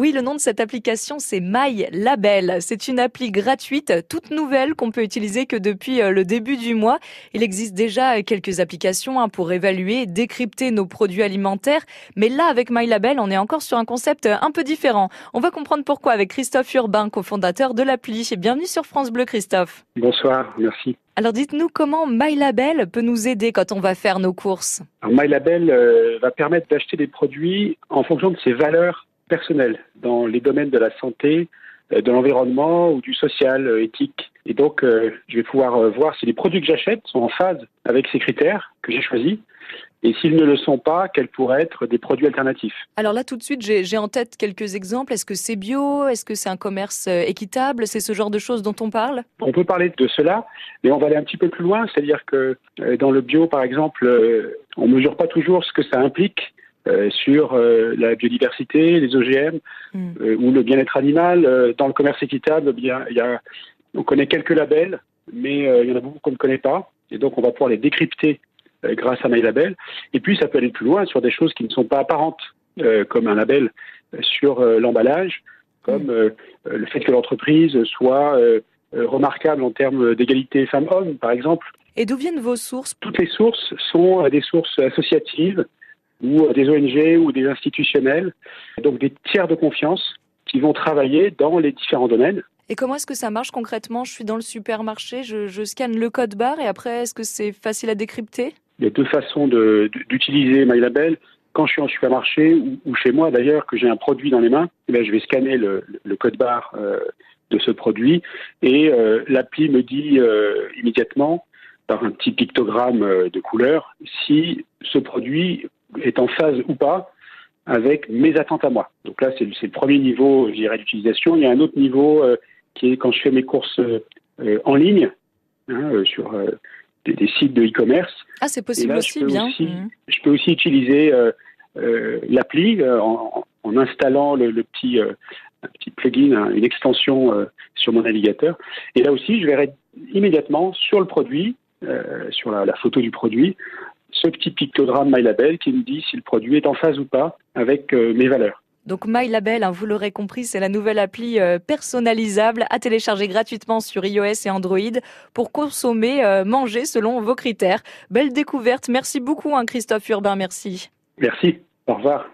Oui, le nom de cette application, c'est My Label. C'est une appli gratuite, toute nouvelle, qu'on peut utiliser que depuis euh, le début du mois. Il existe déjà quelques applications hein, pour évaluer, décrypter nos produits alimentaires. Mais là, avec My Label, on est encore sur un concept un peu différent. On va comprendre pourquoi avec Christophe Urbain, cofondateur de l'appli. Bienvenue sur France Bleu, Christophe. Bonsoir, merci. Alors dites-nous comment MyLabel peut nous aider quand on va faire nos courses? MyLabel euh, va permettre d'acheter des produits en fonction de ses valeurs personnelles dans les domaines de la santé, euh, de l'environnement ou du social, euh, éthique. Et donc, je vais pouvoir voir si les produits que j'achète sont en phase avec ces critères que j'ai choisis et s'ils ne le sont pas, quels pourraient être des produits alternatifs. Alors là, tout de suite, j'ai en tête quelques exemples. Est-ce que c'est bio? Est-ce que c'est un commerce euh, équitable? C'est ce genre de choses dont on parle? On peut parler de cela, mais on va aller un petit peu plus loin. C'est-à-dire que euh, dans le bio, par exemple, euh, on ne mesure pas toujours ce que ça implique sur la biodiversité, les OGM hmm. ou le bien-être animal. dans le commerce équitable, eh bien, il y a, on connaît quelques labels, mais il y en a beaucoup qu'on ne connaît pas. Et donc, on va pouvoir les décrypter euh, grâce à MyLabel. Et puis, ça peut aller plus loin sur des choses qui ne sont pas apparentes, euh, comme un label sur euh, l'emballage, comme mm. le fait que l'entreprise soit remarquable en termes d'égalité femmes-hommes, par exemple. Et d'où viennent vos sources? Toutes les sources sont des sources associatives ou des ONG ou des institutionnels, donc des tiers de confiance qui vont travailler dans les différents domaines. Et comment est-ce que ça marche concrètement? Je suis dans le supermarché, je, je scanne le code barre et après, est-ce que c'est facile à décrypter? Il y a deux façons d'utiliser MyLabel. Quand je suis en supermarché ou, chez moi d'ailleurs, que j'ai un produit dans les mains, eh je vais scanner le, code barre euh, de ce produit et euh, l'appli me dit euh, immédiatement par un petit pictogramme de couleur si ce produit est en phase ou pas avec mes attentes à moi. Donc là, c'est le premier niveau, d'utilisation. Il y a un autre niveau qui est quand je fais mes courses en ligne, hein, sur des, sites de e-commerce. Ah, c'est possible aussi, bien. Mhm. Je peux aussi utiliser euh, euh, l'appli euh, en, installant le, petit, un petit plugin, hein, une extension sur mon navigateur. Et là aussi, je verrai immédiatement sur le produit, sur la, photo du produit, ce petit pictogramme MyLabel qui me dit si le produit est en phase ou pas avec mes valeurs. Donc MyLabel, hein, vous l'aurez compris, c'est la nouvelle appli euh, personnalisable à télécharger gratuitement sur iOS et Android pour consommer, euh, manger selon vos critères. Belle découverte. Merci beaucoup, hein, Christophe Urbain. Merci. Merci. Au revoir.